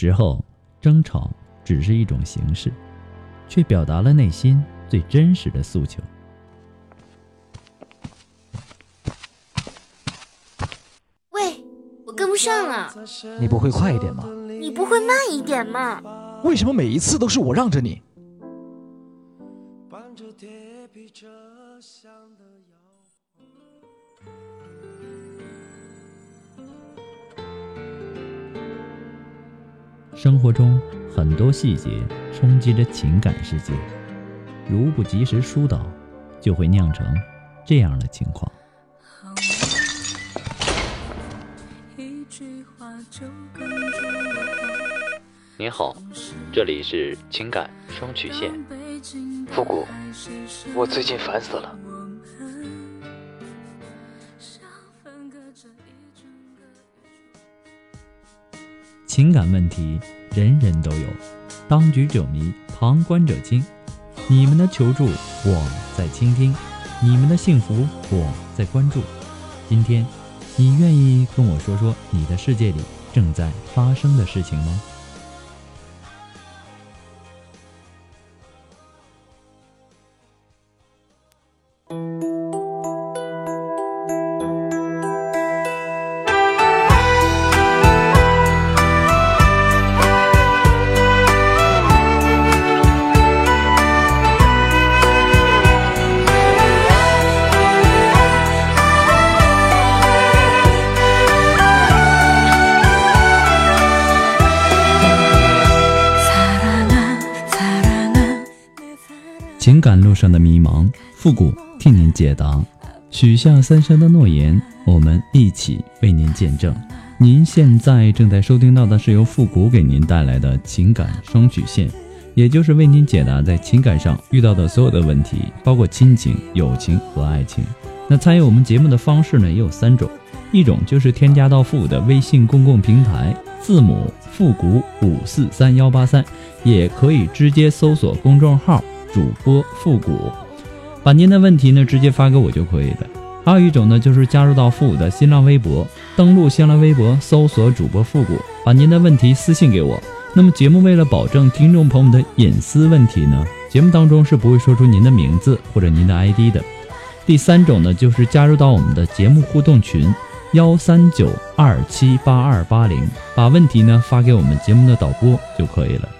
时候争吵只是一种形式，却表达了内心最真实的诉求。喂，我跟不上了，你不会快一点吗？你不会慢一点吗？为什么每一次都是我让着你？生活中很多细节冲击着情感世界，如不及时疏导，就会酿成这样的情况。您好，这里是情感双曲线。复古，我最近烦死了。情感问题人人都有，当局者迷，旁观者清。你们的求助，我在倾听；你们的幸福，我在关注。今天，你愿意跟我说说你的世界里正在发生的事情吗？迷茫，复古替您解答。许下三生的诺言，我们一起为您见证。您现在正在收听到的是由复古给您带来的情感双曲线，也就是为您解答在情感上遇到的所有的问题，包括亲情、友情和爱情。那参与我们节目的方式呢，也有三种，一种就是添加到复古的微信公共平台，字母复古五四三幺八三，也可以直接搜索公众号。主播复古，把您的问题呢直接发给我就可以了。还有一种呢，就是加入到复古的新浪微博，登录新浪微博搜索主播复古，把您的问题私信给我。那么节目为了保证听众朋友们的隐私问题呢，节目当中是不会说出您的名字或者您的 ID 的。第三种呢，就是加入到我们的节目互动群幺三九二七八二八零，把问题呢发给我们节目的导播就可以了。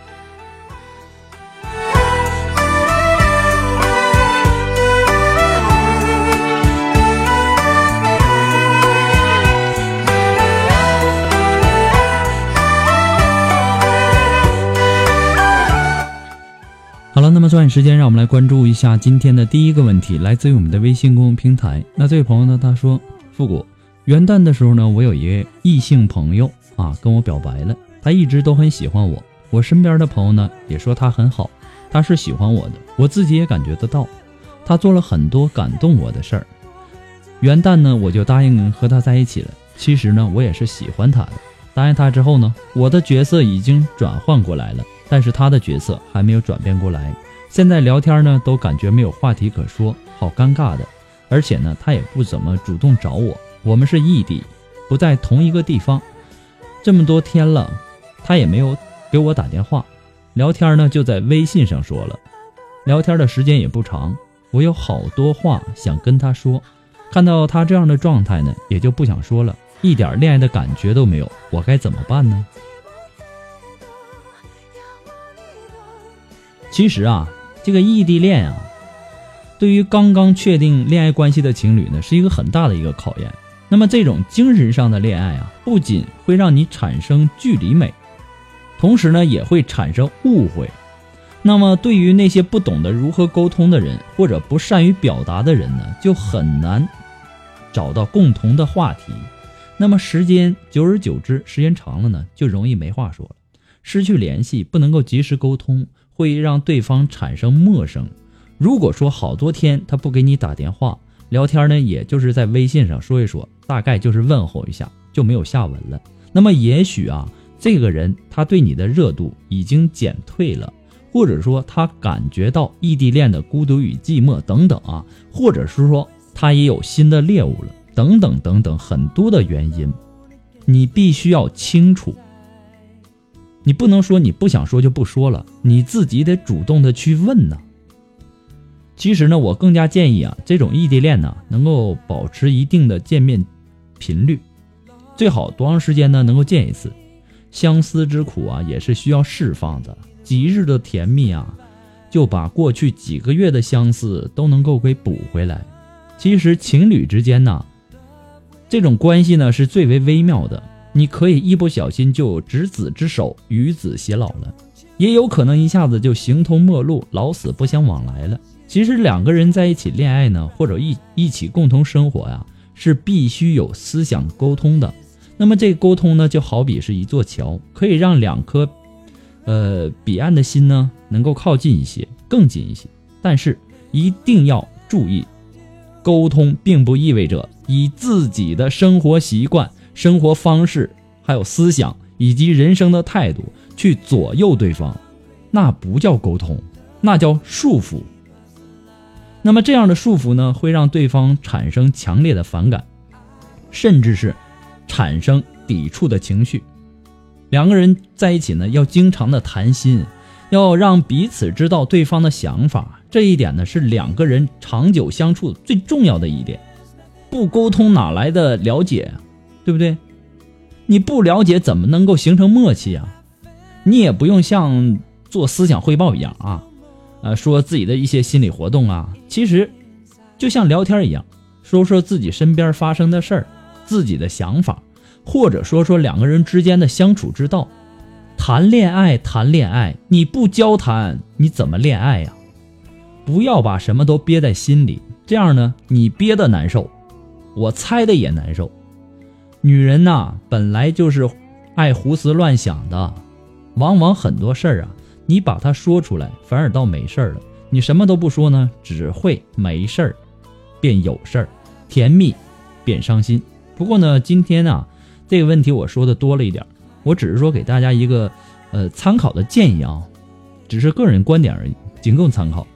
抓紧时间，让我们来关注一下今天的第一个问题，来自于我们的微信公众平台。那这位朋友呢，他说：“复古，元旦的时候呢，我有一位异性朋友啊，跟我表白了。他一直都很喜欢我，我身边的朋友呢也说他很好，他是喜欢我的，我自己也感觉得到。他做了很多感动我的事儿。元旦呢，我就答应和他在一起了。其实呢，我也是喜欢他的。答应他之后呢，我的角色已经转换过来了。”但是他的角色还没有转变过来，现在聊天呢都感觉没有话题可说，好尴尬的。而且呢，他也不怎么主动找我，我们是异地，不在同一个地方，这么多天了，他也没有给我打电话，聊天呢就在微信上说了，聊天的时间也不长，我有好多话想跟他说，看到他这样的状态呢，也就不想说了，一点恋爱的感觉都没有，我该怎么办呢？其实啊，这个异地恋啊，对于刚刚确定恋爱关系的情侣呢，是一个很大的一个考验。那么这种精神上的恋爱啊，不仅会让你产生距离美，同时呢也会产生误会。那么对于那些不懂得如何沟通的人，或者不善于表达的人呢，就很难找到共同的话题。那么时间久而久之，时间长了呢，就容易没话说了，失去联系，不能够及时沟通，会让对方产生陌生。如果说好多天他不给你打电话聊天呢，也就是在微信上说一说。大概就是问候一下就没有下文了。那么也许啊，这个人他对你的热度已经减退了，或者说他感觉到异地恋的孤独与寂寞等等啊，或者是说他也有新的猎物了，等等等等很多的原因，你必须要清楚。你不能说你不想说就不说了，你自己得主动的去问呢。其实呢，我更加建议啊，这种异地恋呢，能够保持一定的见面。频率最好多长时间呢？能够见一次，相思之苦啊，也是需要释放的。几日的甜蜜啊，就把过去几个月的相思都能够给补回来。其实情侣之间呢，这种关系呢是最为微妙的。你可以一不小心就执子之手，与子偕老了，也有可能一下子就形同陌路，老死不相往来了。其实两个人在一起恋爱呢，或者一一起共同生活呀。是必须有思想沟通的，那么这个沟通呢，就好比是一座桥，可以让两颗，呃，彼岸的心呢，能够靠近一些，更近一些。但是一定要注意，沟通并不意味着以自己的生活习惯、生活方式，还有思想以及人生的态度去左右对方，那不叫沟通，那叫束缚。那么这样的束缚呢，会让对方产生强烈的反感，甚至是产生抵触的情绪。两个人在一起呢，要经常的谈心，要让彼此知道对方的想法。这一点呢，是两个人长久相处最重要的一点。不沟通哪来的了解，对不对？你不了解，怎么能够形成默契啊？你也不用像做思想汇报一样啊。呃，说自己的一些心理活动啊，其实就像聊天一样，说说自己身边发生的事儿，自己的想法，或者说说两个人之间的相处之道。谈恋爱，谈恋爱，你不交谈，你怎么恋爱呀？不要把什么都憋在心里，这样呢，你憋的难受，我猜的也难受。女人呐，本来就是爱胡思乱想的，往往很多事儿啊。你把它说出来，反而倒没事儿了。你什么都不说呢，只会没事儿变有事儿，甜蜜变伤心。不过呢，今天啊，这个问题我说的多了一点，我只是说给大家一个呃参考的建议啊，只是个人观点而已，仅供参考。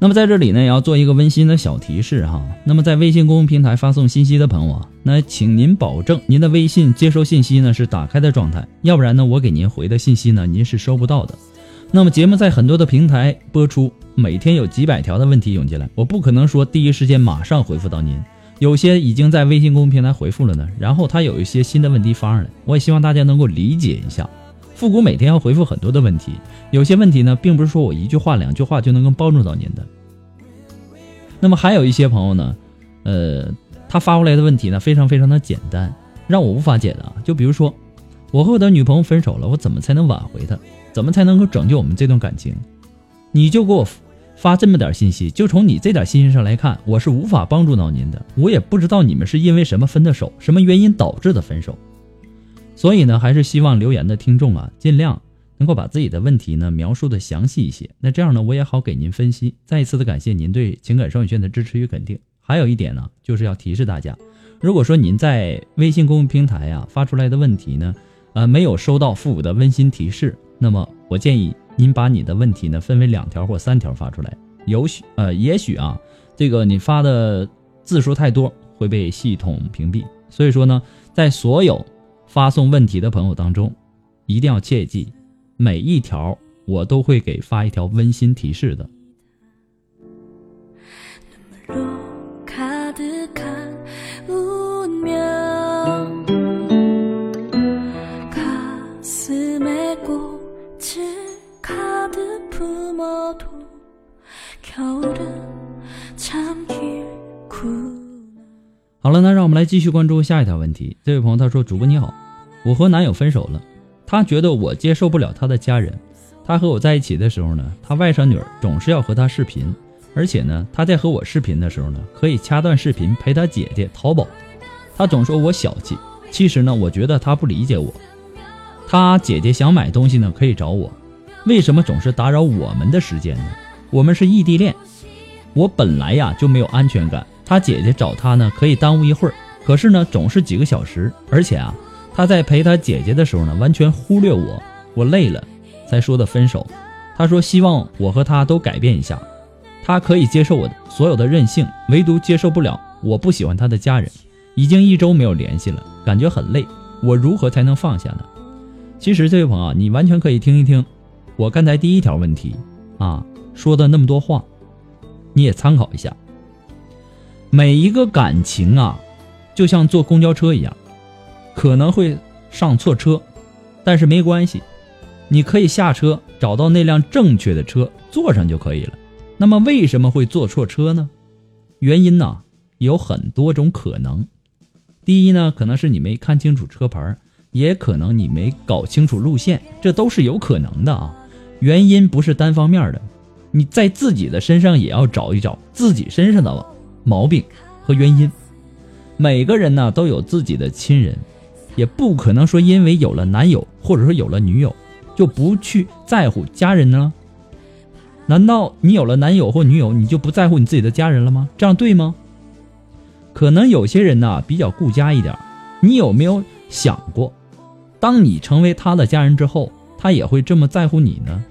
那么在这里呢，也要做一个温馨的小提示哈。那么在微信公众平台发送信息的朋友啊，那请您保证您的微信接收信息呢是打开的状态，要不然呢，我给您回的信息呢您是收不到的。那么节目在很多的平台播出，每天有几百条的问题涌进来，我不可能说第一时间马上回复到您。有些已经在微信公众平台回复了呢，然后他有一些新的问题发上来，我也希望大家能够理解一下。复古每天要回复很多的问题，有些问题呢，并不是说我一句话、两句话就能够帮助到您的。那么还有一些朋友呢，呃，他发过来的问题呢，非常非常的简单，让我无法解答。就比如说，我和我的女朋友分手了，我怎么才能挽回她？怎么才能够拯救我们这段感情？你就给我发这么点信息，就从你这点信息上来看，我是无法帮助到您的。我也不知道你们是因为什么分的手，什么原因导致的分手。所以呢，还是希望留言的听众啊，尽量能够把自己的问题呢描述的详细一些。那这样呢，我也好给您分析。再一次的感谢您对情感双语圈的支持与肯定。还有一点呢，就是要提示大家，如果说您在微信公众平台呀发出来的问题呢，呃，没有收到父母的温馨提示，那么我建议您把你的问题呢分为两条或三条发出来。有许呃，也许啊，这个你发的字数太多会被系统屏蔽。所以说呢，在所有发送问题的朋友当中一定要切记每一条我都会给发一条温馨提示的。好了那让我们来继续关注下一条问题。这位朋友他说主播你好。我和男友分手了，他觉得我接受不了他的家人。他和我在一起的时候呢，他外甥女儿总是要和他视频，而且呢，他在和我视频的时候呢，可以掐断视频陪他姐姐淘宝。他总说我小气，其实呢，我觉得他不理解我。他姐姐想买东西呢，可以找我，为什么总是打扰我们的时间呢？我们是异地恋，我本来呀就没有安全感。”他姐姐找他呢，可以耽误一会儿，可是呢，总是几个小时，而且啊，他在陪他姐姐的时候呢，完全忽略我，我累了才说的分手。他说希望我和他都改变一下，他可以接受我的所有的任性，唯独接受不了我不喜欢他的家人。已经一周没有联系了，感觉很累，我如何才能放下呢？其实这位朋友，你完全可以听一听我刚才第一条问题啊说的那么多话，你也参考一下。每一个感情啊，就像坐公交车一样，可能会上错车，但是没关系，你可以下车找到那辆正确的车坐上就可以了。那么为什么会坐错车呢？原因呢有很多种可能。第一呢，可能是你没看清楚车牌，也可能你没搞清楚路线，这都是有可能的啊。原因不是单方面的，你在自己的身上也要找一找自己身上的。毛病和原因，每个人呢都有自己的亲人，也不可能说因为有了男友或者说有了女友就不去在乎家人呢？难道你有了男友或女友你就不在乎你自己的家人了吗？这样对吗？可能有些人呢比较顾家一点，你有没有想过，当你成为他的家人之后，他也会这么在乎你呢？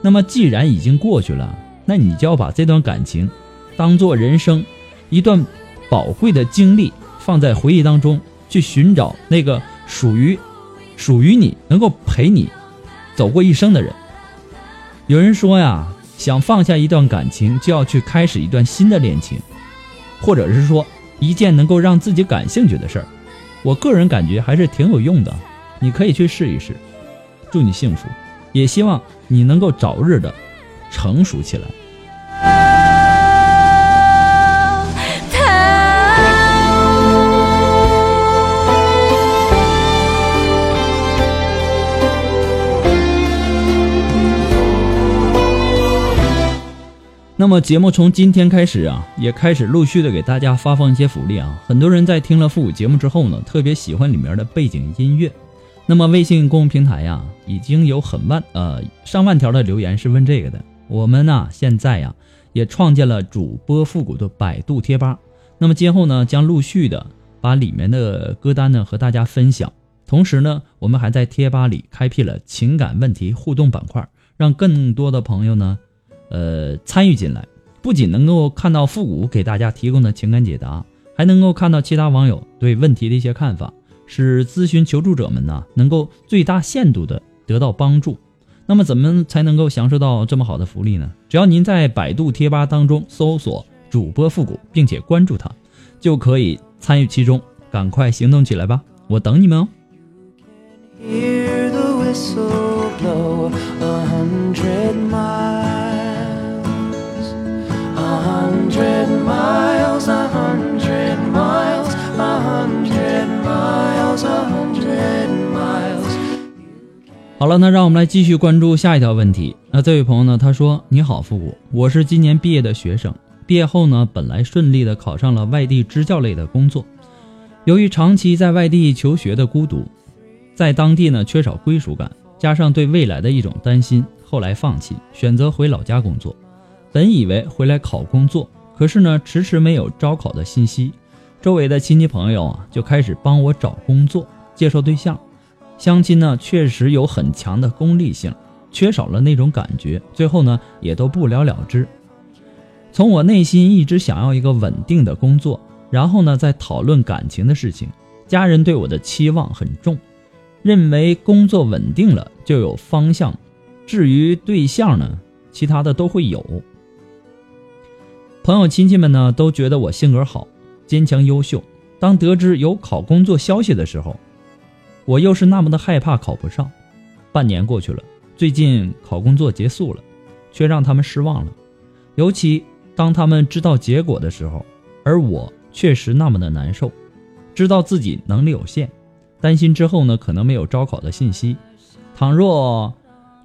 那么既然已经过去了，那你就要把这段感情当做人生。一段宝贵的经历放在回忆当中，去寻找那个属于属于你、能够陪你走过一生的人。有人说呀，想放下一段感情，就要去开始一段新的恋情，或者是说一件能够让自己感兴趣的事儿。我个人感觉还是挺有用的，你可以去试一试。祝你幸福，也希望你能够早日的成熟起来。那么节目从今天开始啊，也开始陆续的给大家发放一些福利啊。很多人在听了复古节目之后呢，特别喜欢里面的背景音乐。那么微信公众平台呀，已经有很万呃上万条的留言是问这个的。我们呢现在呀也创建了主播复古的百度贴吧。那么今后呢将陆续的把里面的歌单呢和大家分享。同时呢，我们还在贴吧里开辟了情感问题互动板块，让更多的朋友呢。呃，参与进来，不仅能够看到复古给大家提供的情感解答，还能够看到其他网友对问题的一些看法，使咨询求助者们呢能够最大限度的得到帮助。那么，怎么才能够享受到这么好的福利呢？只要您在百度贴吧当中搜索主播复古，并且关注他，就可以参与其中。赶快行动起来吧，我等你们哦。好了，那让我们来继续关注下一条问题。那这位朋友呢？他说：“你好，复古，我是今年毕业的学生。毕业后呢，本来顺利的考上了外地支教类的工作。由于长期在外地求学的孤独，在当地呢缺少归属感，加上对未来的一种担心，后来放弃，选择回老家工作。本以为回来考工作，可是呢，迟迟没有招考的信息。周围的亲戚朋友啊，就开始帮我找工作，介绍对象。”相亲呢，确实有很强的功利性，缺少了那种感觉，最后呢，也都不了了之。从我内心一直想要一个稳定的工作，然后呢，再讨论感情的事情。家人对我的期望很重，认为工作稳定了就有方向，至于对象呢，其他的都会有。朋友亲戚们呢，都觉得我性格好，坚强优秀。当得知有考工作消息的时候，我又是那么的害怕考不上，半年过去了，最近考工作结束了，却让他们失望了。尤其当他们知道结果的时候，而我确实那么的难受，知道自己能力有限，担心之后呢可能没有招考的信息，倘若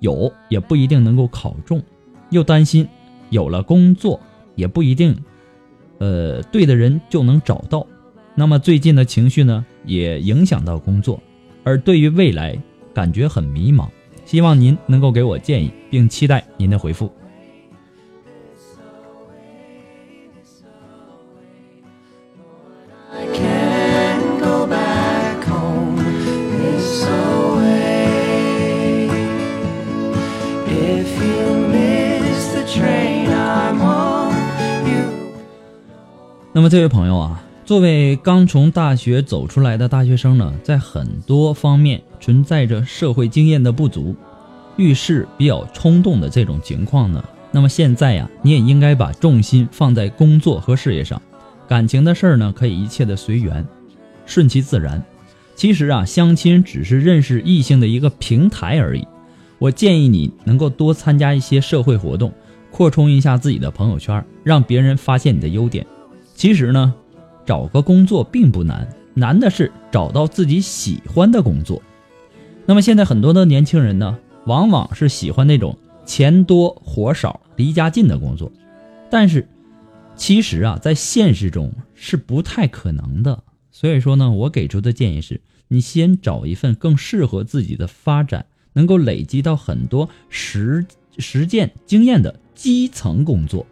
有也不一定能够考中，又担心有了工作也不一定，呃，对的人就能找到。那么最近的情绪呢也影响到工作，而对于未来感觉很迷茫。希望您能够给我建议，并期待您的回复。那么，这位朋友啊，作为刚从大学走出来的大学生呢，在很多方面存在着社会经验的不足，遇事比较冲动的这种情况呢。那么现在呀，你也应该把重心放在工作和事业上，感情的事儿呢，可以一切的随缘，顺其自然。其实啊，相亲只是认识异性的一个平台而已。我建议你能够多参加一些社会活动，扩充一下自己的朋友圈，让别人发现你的优点。其实呢，找个工作并不难，难的是找到自己喜欢的工作。那么现在很多的年轻人呢，往往是喜欢那种钱多活少、离家近的工作，但是其实啊，在现实中是不太可能的。所以说呢，我给出的建议是，你先找一份更适合自己的发展，能够累积到很多实实践经验的基层工作。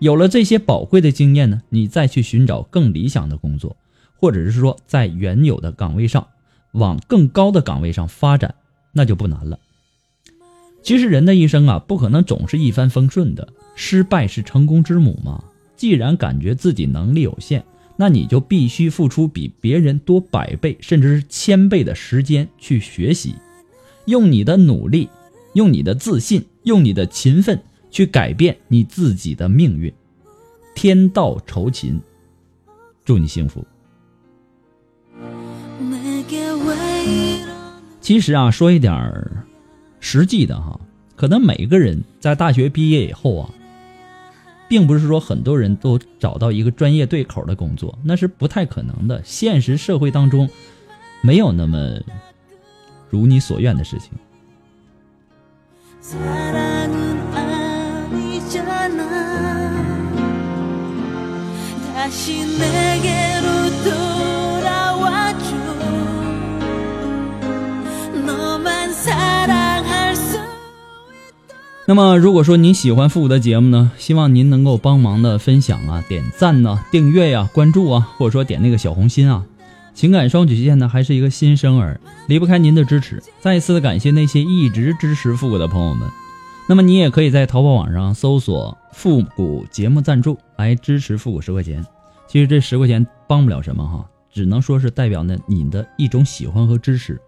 有了这些宝贵的经验呢，你再去寻找更理想的工作，或者是说在原有的岗位上往更高的岗位上发展，那就不难了。其实人的一生啊，不可能总是一帆风顺的，失败是成功之母嘛。既然感觉自己能力有限，那你就必须付出比别人多百倍甚至是千倍的时间去学习，用你的努力，用你的自信，用你的勤奋。去改变你自己的命运，天道酬勤，祝你幸福。其实啊，说一点儿实际的哈，可能每个人在大学毕业以后啊，并不是说很多人都找到一个专业对口的工作，那是不太可能的。现实社会当中，没有那么如你所愿的事情。那么，如果说您喜欢复古的节目呢，希望您能够帮忙的分享啊、点赞呢、订阅呀、关注啊，或者说点那个小红心啊。情感双曲线呢，还是一个新生儿，离不开您的支持。再一次的感谢那些一直支持复古的朋友们。那么，你也可以在淘宝网上搜索“复古节目赞助”来支持复古十块钱。其实这十块钱帮不了什么哈，只能说是代表呢你的一种喜欢和支持。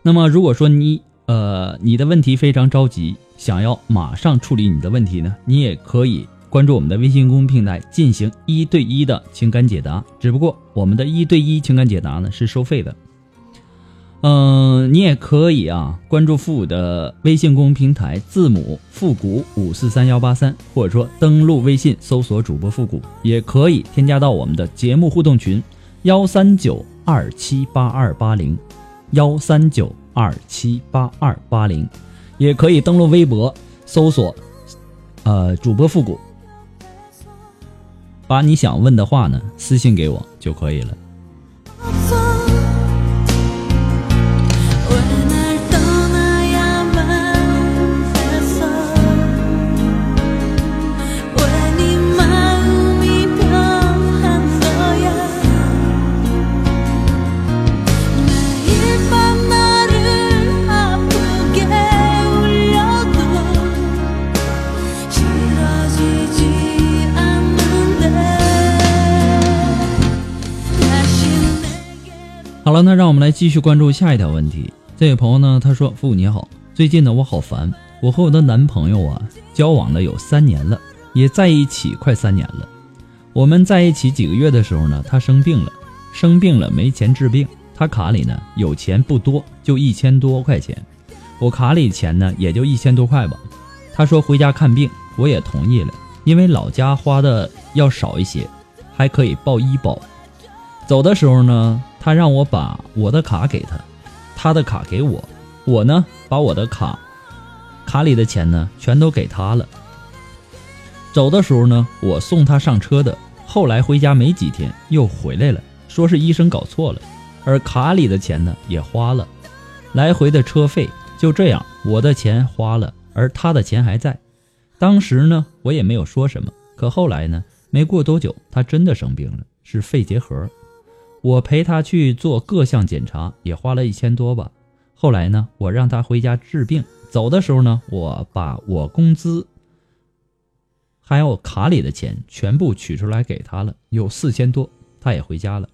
那么如果说你呃你的问题非常着急，想要马上处理你的问题呢，你也可以关注我们的微信公众平台进行一对一的情感解答。只不过我们的一对一情感解答呢是收费的。嗯，你也可以啊，关注复古的微信公众平台，字母复古五四三幺八三，或者说登录微信搜索主播复古，也可以添加到我们的节目互动群幺三九二七八二八零幺三九二七八二八零，也可以登录微博搜索呃主播复古，把你想问的话呢私信给我就可以了。好了，那让我们来继续关注下一条问题。这位朋友呢，他说：“父母你好，最近呢我好烦，我和我的男朋友啊交往了有三年了，也在一起快三年了。我们在一起几个月的时候呢，他生病了，生病了没钱治病，他卡里呢有钱不多，就一千多块钱，我卡里钱呢也就一千多块吧。他说回家看病，我也同意了，因为老家花的要少一些。”还可以报医保。走的时候呢，他让我把我的卡给他，他的卡给我，我呢把我的卡卡里的钱呢全都给他了。走的时候呢，我送他上车的。后来回家没几天，又回来了，说是医生搞错了，而卡里的钱呢也花了，来回的车费就这样，我的钱花了，而他的钱还在。当时呢，我也没有说什么。可后来呢，没过多久，他真的生病了，是肺结核。我陪他去做各项检查，也花了一千多吧。后来呢，我让他回家治病，走的时候呢，我把我工资。还有卡里的钱全部取出来给他了，有四千多，他也回家了，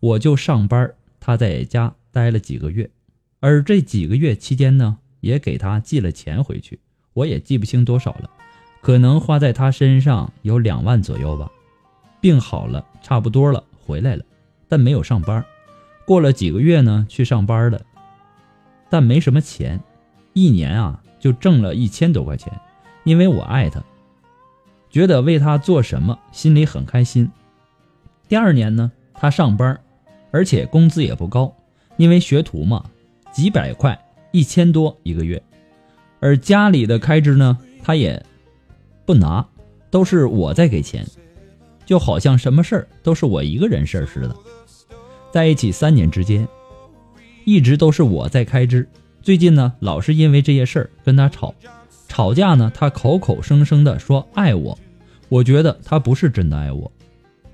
我就上班，他在家待了几个月，而这几个月期间呢，也给他寄了钱回去，我也记不清多少了，可能花在他身上有两万左右吧。病好了，差不多了，回来了，但没有上班。过了几个月呢，去上班了，但没什么钱，一年啊就挣了一千多块钱，因为我爱他。觉得为他做什么，心里很开心。第二年呢，他上班，而且工资也不高，因为学徒嘛，几百块，一千多一个月。而家里的开支呢，他也不拿，都是我在给钱，就好像什么事儿都是我一个人事儿似的。在一起三年之间，一直都是我在开支。最近呢，老是因为这些事儿跟他吵，吵架呢，他口口声声的说爱我。我觉得他不是真的爱我，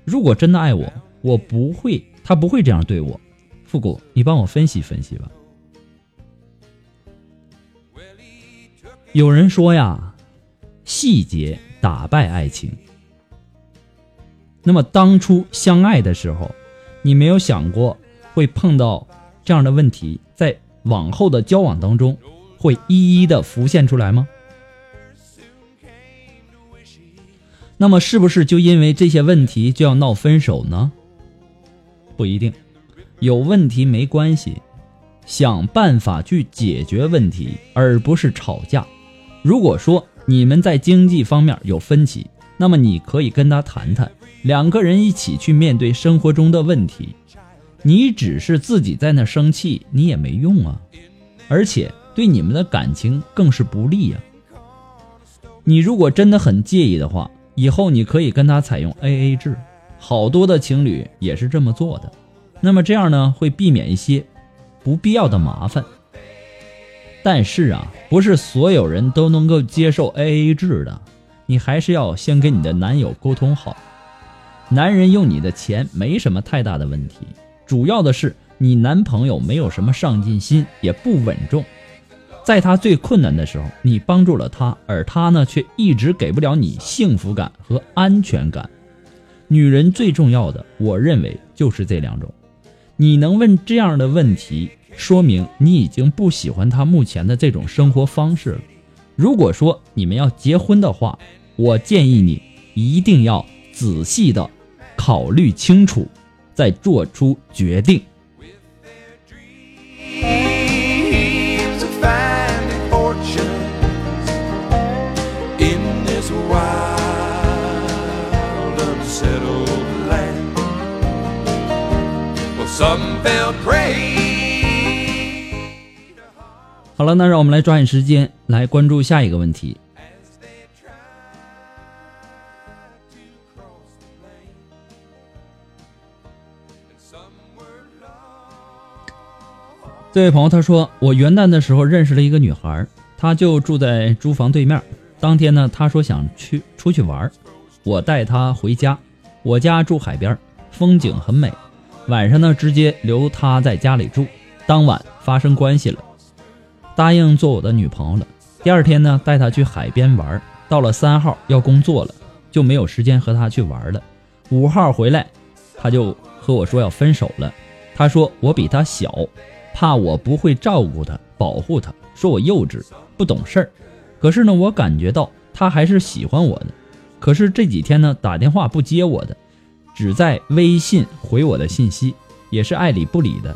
如果真的爱我，我不会，他不会这样对我。复古，你帮我分析分析吧。有人说呀，细节打败爱情。那么当初相爱的时候，你没有想过会碰到这样的问题，在往后的交往当中，会一一的浮现出来吗？那么是不是就因为这些问题就要闹分手呢？不一定，有问题没关系，想办法去解决问题，而不是吵架。如果说你们在经济方面有分歧，那么你可以跟他谈谈，两个人一起去面对生活中的问题。你只是自己在那生气，你也没用啊，而且对你们的感情更是不利呀。你如果真的很介意的话。以后你可以跟他采用 A A 制，好多的情侣也是这么做的。那么这样呢，会避免一些不必要的麻烦。但是啊，不是所有人都能够接受 A A 制的，你还是要先跟你的男友沟通好。男人用你的钱没什么太大的问题，主要的是你男朋友没有什么上进心，也不稳重。在他最困难的时候，你帮助了他，而他呢，却一直给不了你幸福感和安全感。女人最重要的，我认为就是这两种。你能问这样的问题，说明你已经不喜欢他目前的这种生活方式了。如果说你们要结婚的话，我建议你一定要仔细的考虑清楚，再做出决定。好了，那让我们来抓紧时间来关注下一个问题。这位朋友他说，我元旦的时候认识了一个女孩，她就住在租房对面。当天呢，她说想去出去玩，我带她回家。我家住海边，风景很美。晚上呢，直接留她在家里住。当晚发生关系了。答应做我的女朋友了。第二天呢，带她去海边玩。到了三号要工作了，就没有时间和她去玩了。五号回来，他就和我说要分手了。他说我比他小，怕我不会照顾他、保护他，说我幼稚、不懂事儿。可是呢，我感觉到他还是喜欢我的。可是这几天呢，打电话不接我的，只在微信回我的信息，也是爱理不理的。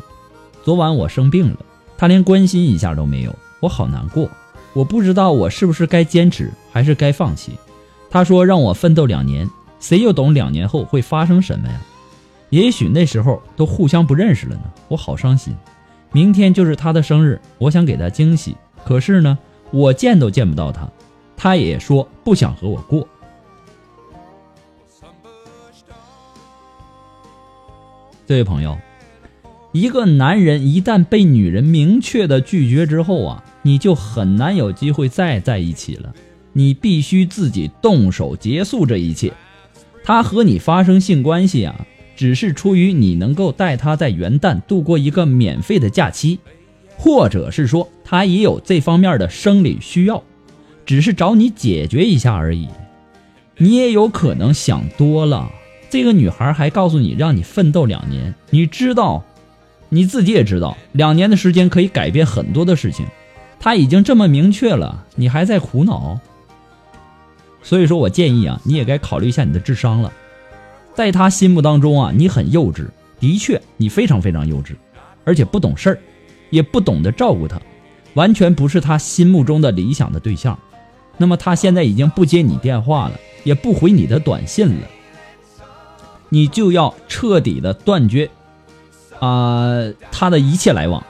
昨晚我生病了。他连关心一下都没有，我好难过。我不知道我是不是该坚持，还是该放弃。他说让我奋斗两年，谁又懂两年后会发生什么呀？也许那时候都互相不认识了呢。我好伤心。明天就是他的生日，我想给他惊喜，可是呢，我见都见不到他，他也说不想和我过。这位朋友，一个男人一旦被女人明确的拒绝之后啊，你就很难有机会再在一起了。你必须自己动手结束这一切。他和你发生性关系啊，只是出于你能够带他在元旦度过一个免费的假期，或者是说他也有这方面的生理需要，只是找你解决一下而已。你也有可能想多了。这个女孩还告诉你，让你奋斗两年。你知道，你自己也知道，两年的时间可以改变很多的事情。他已经这么明确了，你还在苦恼。所以说我建议啊，你也该考虑一下你的智商了。在他心目当中啊，你很幼稚，的确，你非常非常幼稚，而且不懂事儿，也不懂得照顾他，完全不是他心目中的理想的对象。那么他现在已经不接你电话了，也不回你的短信了。你就要彻底的断绝，啊，他的一切来往。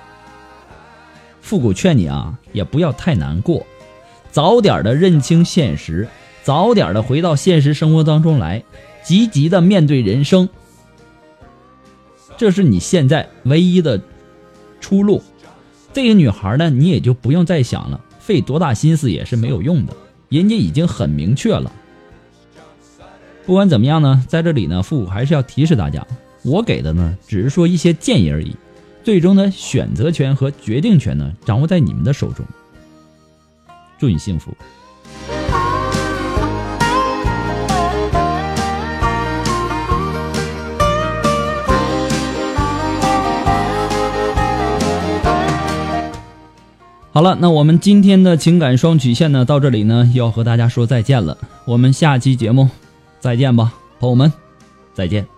复古劝你啊，也不要太难过，早点的认清现实，早点的回到现实生活当中来，积极的面对人生，这是你现在唯一的出路。这个女孩呢，你也就不用再想了，费多大心思也是没有用的，人家已经很明确了。不管怎么样呢，在这里呢，复古还是要提示大家，我给的呢只是说一些建议而已，最终的选择权和决定权呢掌握在你们的手中。祝你幸福。好了，那我们今天的情感双曲线呢，到这里呢要和大家说再见了。我们下期节目。再见吧，朋友们，再见。